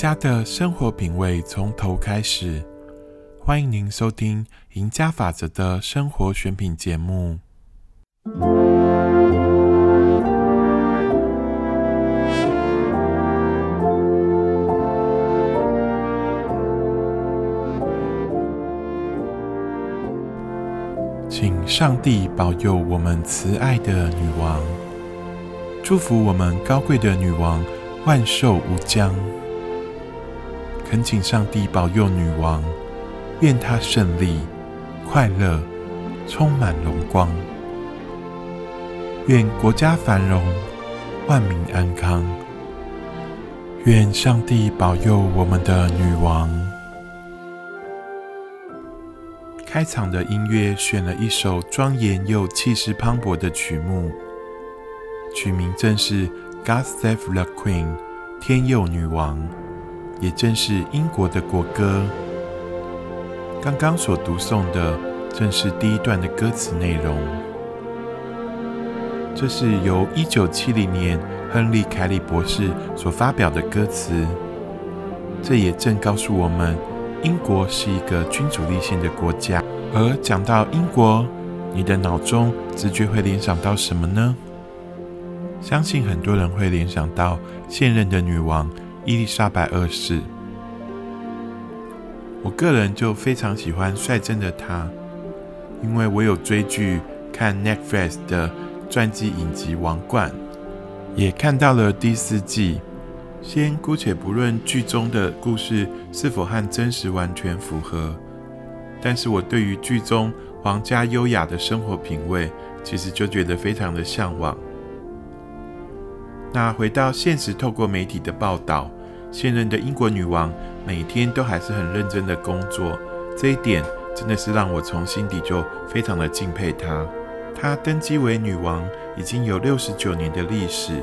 家的生活品味从头开始，欢迎您收听《赢家法则》的生活选品节目。请上帝保佑我们慈爱的女王，祝福我们高贵的女王万寿无疆。恳请上帝保佑女王，愿她胜利、快乐、充满荣光。愿国家繁荣，万民安康。愿上帝保佑我们的女王。开场的音乐选了一首庄严又气势磅礴的曲目，曲名正是《God Save the Queen》，天佑女王，也正是英国的国歌。刚刚所读诵的正是第一段的歌词内容。这是由一九七零年亨利·凯里博士所发表的歌词，这也正告诉我们。英国是一个君主立宪的国家，而讲到英国，你的脑中直觉会联想到什么呢？相信很多人会联想到现任的女王伊丽莎白二世。我个人就非常喜欢率真的她，因为我有追剧看 Netflix 的传记影集《王冠》，也看到了第四季。先姑且不论剧中的故事是否和真实完全符合，但是我对于剧中皇家优雅的生活品味，其实就觉得非常的向往。那回到现实，透过媒体的报道，现任的英国女王每天都还是很认真的工作，这一点真的是让我从心底就非常的敬佩她。她登基为女王已经有六十九年的历史。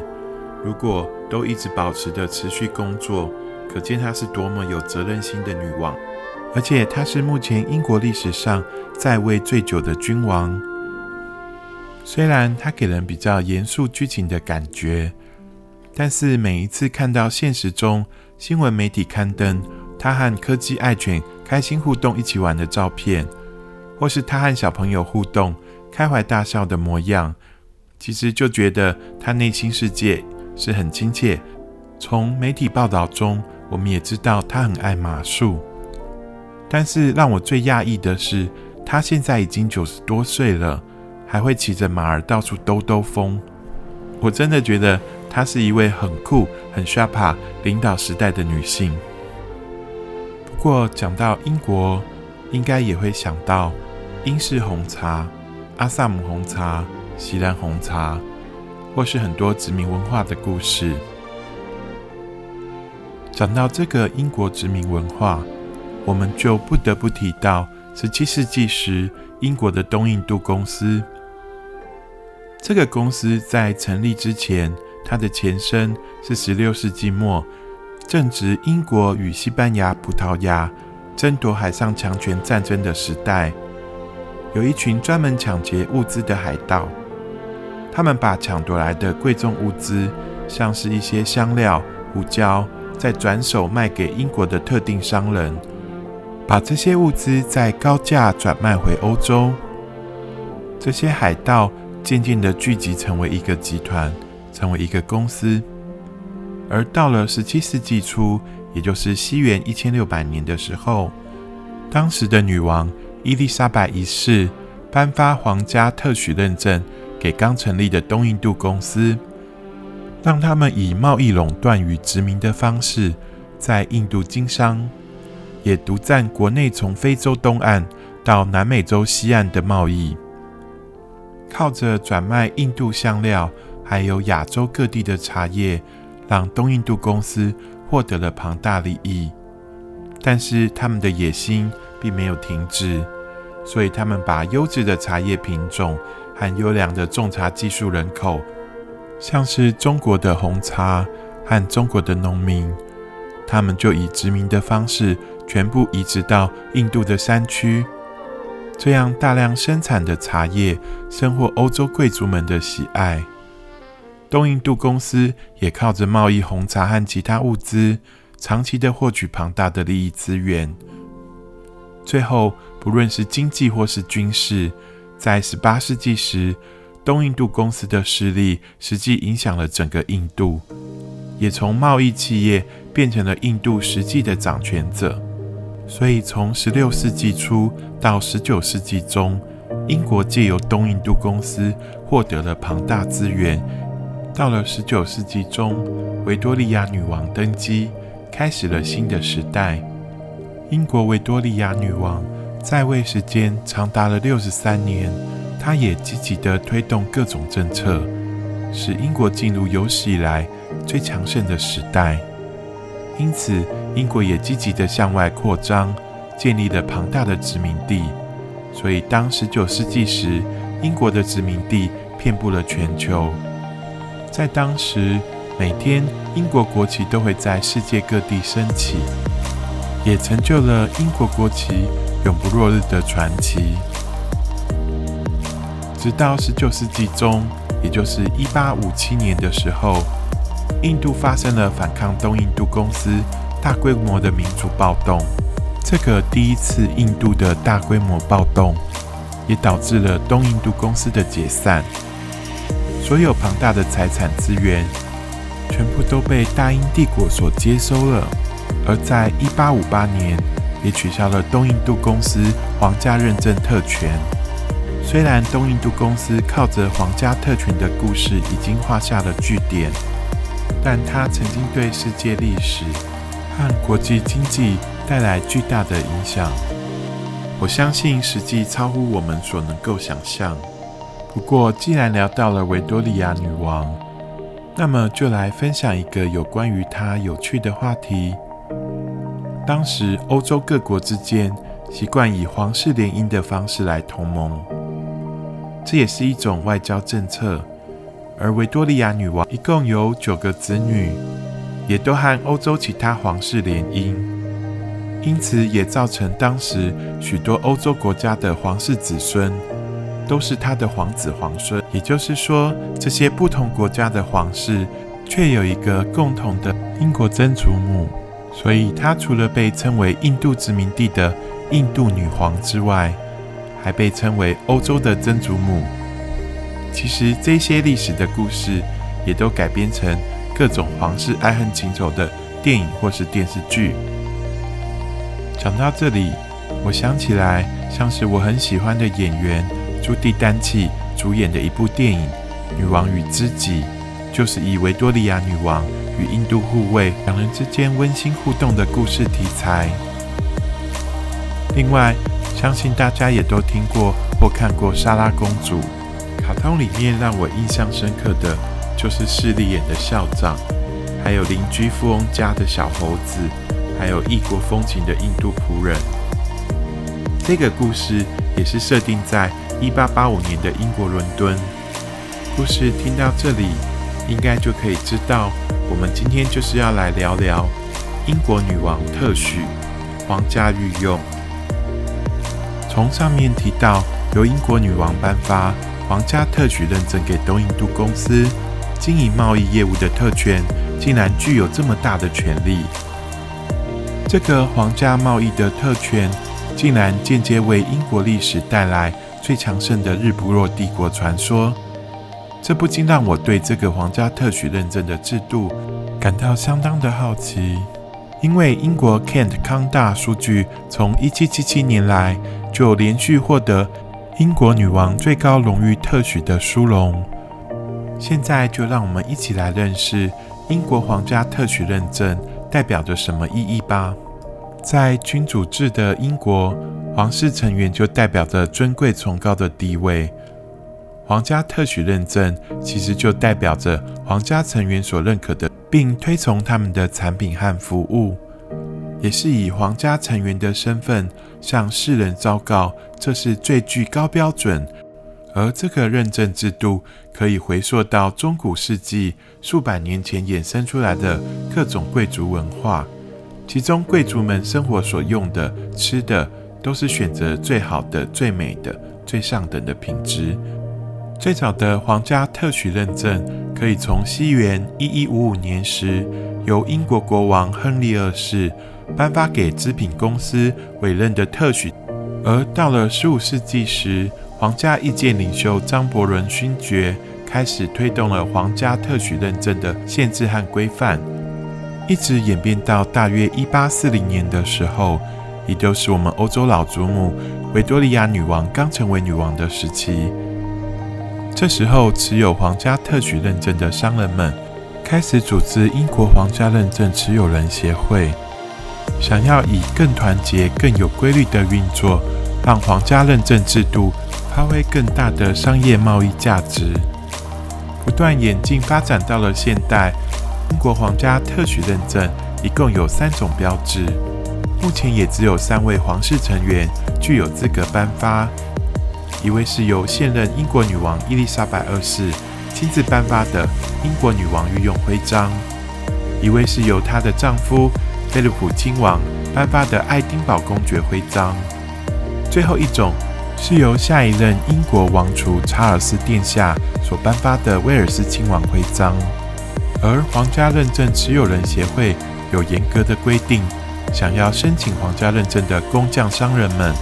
如果都一直保持着持续工作，可见她是多么有责任心的女王。而且她是目前英国历史上在位最久的君王。虽然她给人比较严肃剧情的感觉，但是每一次看到现实中新闻媒体刊登他和科技爱犬开心互动、一起玩的照片，或是他和小朋友互动、开怀大笑的模样，其实就觉得他内心世界。是很亲切。从媒体报道中，我们也知道他很爱马术。但是让我最讶异的是，他现在已经九十多岁了，还会骑着马儿到处兜兜风。我真的觉得她是一位很酷、很 sharp 领导时代的女性。不过讲到英国，应该也会想到英式红茶、阿萨姆红茶、锡兰红茶。或是很多殖民文化的故事。讲到这个英国殖民文化，我们就不得不提到十七世纪时英国的东印度公司。这个公司在成立之前，它的前身是十六世纪末正值英国与西班牙、葡萄牙争夺海上强权战争的时代，有一群专门抢劫物资的海盗。他们把抢夺来的贵重物资，像是一些香料、胡椒，再转手卖给英国的特定商人，把这些物资再高价转卖回欧洲。这些海盗渐渐的聚集成为一个集团，成为一个公司。而到了十七世纪初，也就是西元一千六百年的时候，当时的女王伊丽莎白一世颁发皇家特许认证。给刚成立的东印度公司，让他们以贸易垄断与殖民的方式在印度经商，也独占国内从非洲东岸到南美洲西岸的贸易。靠着转卖印度香料，还有亚洲各地的茶叶，让东印度公司获得了庞大利益。但是他们的野心并没有停止，所以他们把优质的茶叶品种。和优良的种茶技术人口，像是中国的红茶和中国的农民，他们就以殖民的方式全部移植到印度的山区，这样大量生产的茶叶深获欧洲贵族们的喜爱。东印度公司也靠着贸易红茶和其他物资，长期的获取庞大的利益资源。最后，不论是经济或是军事，在十八世纪时，东印度公司的势力实际影响了整个印度，也从贸易企业变成了印度实际的掌权者。所以，从十六世纪初到十九世纪中，英国借由东印度公司获得了庞大资源。到了十九世纪中，维多利亚女王登基，开始了新的时代。英国维多利亚女王在位时间长达了六十三年，她也积极地推动各种政策，使英国进入有史以来最强盛的时代。因此，英国也积极地向外扩张，建立了庞大的殖民地。所以，当十九世纪时，英国的殖民地遍布了全球。在当时，每天英国国旗都会在世界各地升起。也成就了英国国旗永不落日的传奇。直到十九世纪中，也就是一八五七年的时候，印度发生了反抗东印度公司大规模的民族暴动。这个第一次印度的大规模暴动，也导致了东印度公司的解散。所有庞大的财产资源，全部都被大英帝国所接收了。而在一八五八年，也取消了东印度公司皇家认证特权。虽然东印度公司靠着皇家特权的故事已经画下了句点，但它曾经对世界历史和国际经济带来巨大的影响。我相信实际超乎我们所能够想象。不过，既然聊到了维多利亚女王，那么就来分享一个有关于她有趣的话题。当时，欧洲各国之间习惯以皇室联姻的方式来同盟，这也是一种外交政策。而维多利亚女王一共有九个子女，也都和欧洲其他皇室联姻，因此也造成当时许多欧洲国家的皇室子孙都是他的皇子皇孙。也就是说，这些不同国家的皇室却有一个共同的英国曾祖母。所以，她除了被称为印度殖民地的印度女皇之外，还被称为欧洲的曾祖母。其实，这些历史的故事也都改编成各种皇室爱恨情仇的电影或是电视剧。讲到这里，我想起来，像是我很喜欢的演员朱蒂丹契主演的一部电影《女王与知己》，就是以维多利亚女王。与印度护卫两人之间温馨互动的故事题材。另外，相信大家也都听过或看过《莎拉公主》卡通，里面让我印象深刻的就是势利眼的校长，还有邻居富翁家的小猴子，还有异国风情的印度仆人。这个故事也是设定在一八八五年的英国伦敦。故事听到这里，应该就可以知道。我们今天就是要来聊聊英国女王特许皇家御用。从上面提到，由英国女王颁发皇家特许认证给东印度公司经营贸易业务的特权，竟然具有这么大的权利。这个皇家贸易的特权，竟然间接为英国历史带来最强盛的日不落帝国传说。这不禁让我对这个皇家特许认证的制度感到相当的好奇，因为英国 Kent 康大数据从1777年来就连续获得英国女王最高荣誉特许的殊荣。现在就让我们一起来认识英国皇家特许认证代表着什么意义吧。在君主制的英国，皇室成员就代表着尊贵崇高的地位。皇家特许认证其实就代表着皇家成员所认可的，并推崇他们的产品和服务，也是以皇家成员的身份向世人昭告，这是最具高标准。而这个认证制度可以回溯到中古世纪数百年前衍生出来的各种贵族文化，其中贵族们生活所用的吃的都是选择最好的、最美的、最上等的品质。最早的皇家特许认证可以从西元一一五五年时由英国国王亨利二世颁发给织品公司委任的特许，而到了十五世纪时，皇家意见领袖张伯伦勋爵开始推动了皇家特许认证的限制和规范，一直演变到大约一八四零年的时候，也就是我们欧洲老祖母维多利亚女王刚成为女王的时期。这时候，持有皇家特许认证的商人们开始组织英国皇家认证持有人协会，想要以更团结、更有规律的运作，让皇家认证制度发挥更大的商业贸易价值。不断演进发展到了现代，英国皇家特许认证一共有三种标志，目前也只有三位皇室成员具有资格颁发。一位是由现任英国女王伊丽莎白二世亲自颁发的英国女王御用徽章，一位是由她的丈夫菲利普亲王颁发的爱丁堡公爵徽章，最后一种是由下一任英国王储查尔斯殿下所颁发的威尔斯亲王徽章。而皇家认证持有人协会有严格的规定，想要申请皇家认证的工匠商人们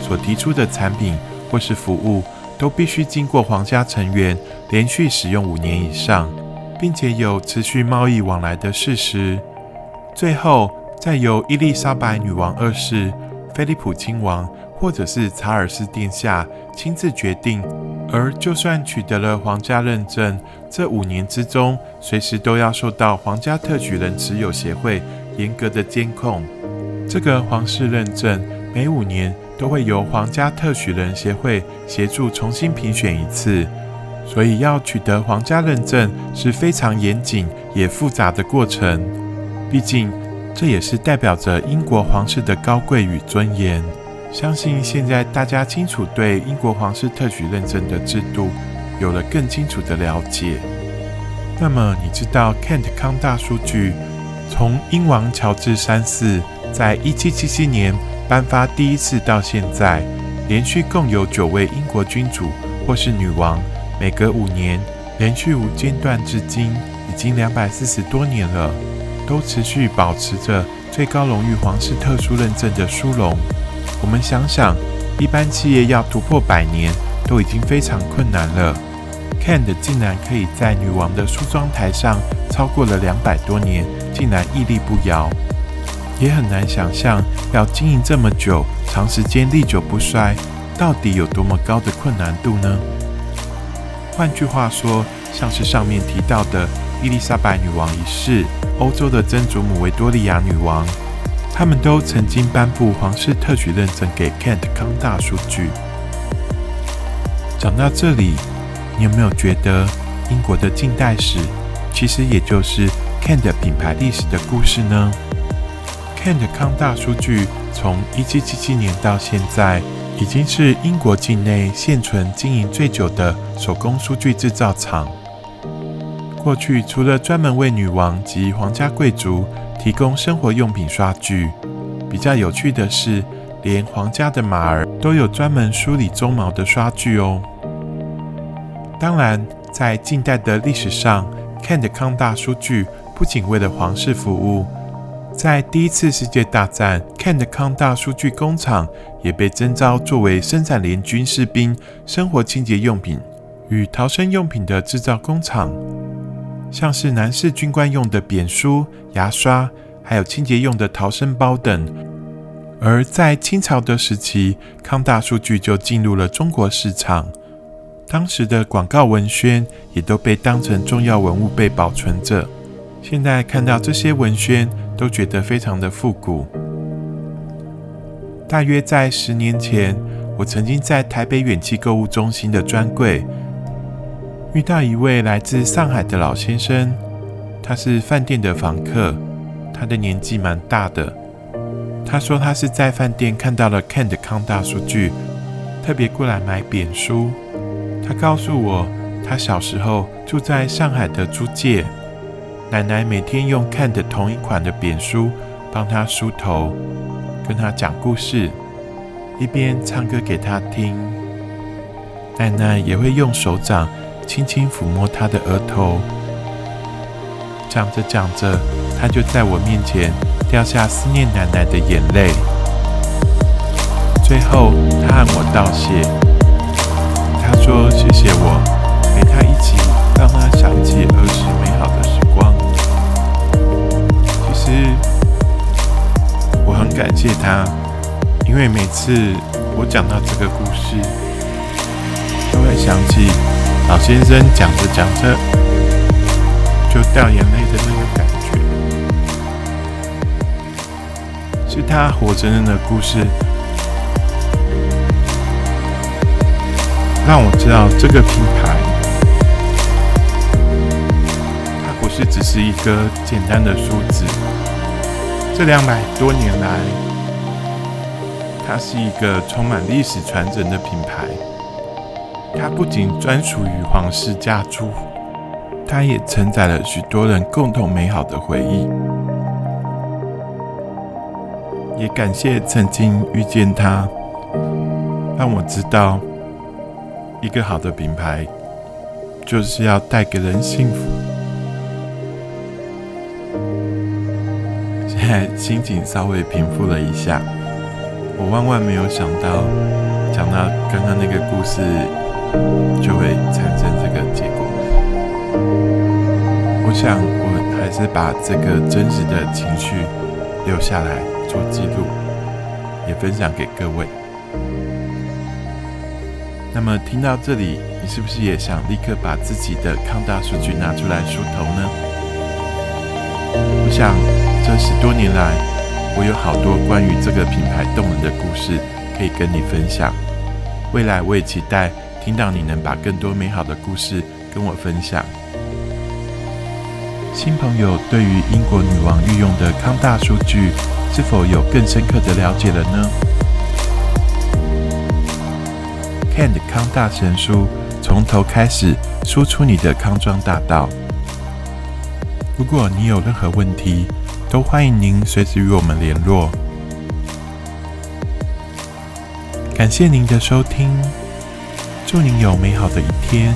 所提出的产品。或是服务都必须经过皇家成员连续使用五年以上，并且有持续贸易往来的事实。最后再由伊丽莎白女王二世、菲利普亲王或者是查尔斯殿下亲自决定。而就算取得了皇家认证，这五年之中，随时都要受到皇家特许人持有协会严格的监控。这个皇室认证每五年。都会由皇家特许人协会协助重新评选一次，所以要取得皇家认证是非常严谨也复杂的过程。毕竟，这也是代表着英国皇室的高贵与尊严。相信现在大家清楚对英国皇室特许认证的制度有了更清楚的了解。那么，你知道 Kent 康大数据从英王乔治三世在一七七七年？颁发第一次到现在，连续共有九位英国君主或是女王，每隔五年，连续无间断至今，已经两百四十多年了，都持续保持着最高荣誉皇室特殊认证的殊荣。我们想想，一般企业要突破百年，都已经非常困难了。Kent 竟然可以在女王的梳妆台上超过了两百多年，竟然屹立不摇。也很难想象，要经营这么久、长时间历久不衰，到底有多么高的困难度呢？换句话说，像是上面提到的伊丽莎白女王一世、欧洲的曾祖母维多利亚女王，他们都曾经颁布皇室特许认证给 Kent 康大数据。讲到这里，你有没有觉得英国的近代史其实也就是 Kent 品牌历史的故事呢？Kent 康大数据从1777年到现在，已经是英国境内现存经营最久的手工数据制造厂。过去除了专门为女王及皇家贵族提供生活用品刷具，比较有趣的是，连皇家的马儿都有专门梳理鬃毛的刷具哦。当然，在近代的历史上，Kent 康大数据不仅为了皇室服务。在第一次世界大战，Kent 康大数据工厂也被征召作为生产联军士兵生活清洁用品与逃生用品的制造工厂，像是男士军官用的扁梳、牙刷，还有清洁用的逃生包等。而在清朝的时期，康大数据就进入了中国市场，当时的广告文宣也都被当成重要文物被保存着。现在看到这些文宣。都觉得非常的复古。大约在十年前，我曾经在台北远期购物中心的专柜遇到一位来自上海的老先生，他是饭店的房客，他的年纪蛮大的。他说他是在饭店看到了 Kent 康大数据，特别过来买扁书。他告诉我，他小时候住在上海的租界。奶奶每天用看的同一款的扁梳帮他梳头，跟他讲故事，一边唱歌给他听。奶奶也会用手掌轻轻抚摸他的额头。讲着讲着，他就在我面前掉下思念奶奶的眼泪。最后，他和我道谢，说：“谢谢我陪他一起，让他想起儿时美好的时光。”其实，我很感谢他，因为每次我讲到这个故事，都会想起老先生讲着讲着。就掉眼泪的那个感觉，是他活生生的故事，让我知道这个品牌，它不是只是一个简单的数字。这两百多年来，它是一个充满历史传承的品牌。它不仅专属于皇室家族。它也承载了许多人共同美好的回忆，也感谢曾经遇见它，让我知道一个好的品牌就是要带给人幸福。现在心情稍微平复了一下，我万万没有想到，讲到刚刚那个故事就会产生这个结果。我想，我还是把这个真实的情绪留下来做记录，也分享给各位。那么，听到这里，你是不是也想立刻把自己的康大数据拿出来梳头呢？我想，这十多年来，我有好多关于这个品牌动人的故事可以跟你分享。未来，我也期待听到你能把更多美好的故事跟我分享。新朋友对于英国女王御用的康大数据是否有更深刻的了解了呢？Can 康大神书从头开始输出你的康庄大道。如果你有任何问题，都欢迎您随时与我们联络。感谢您的收听，祝您有美好的一天。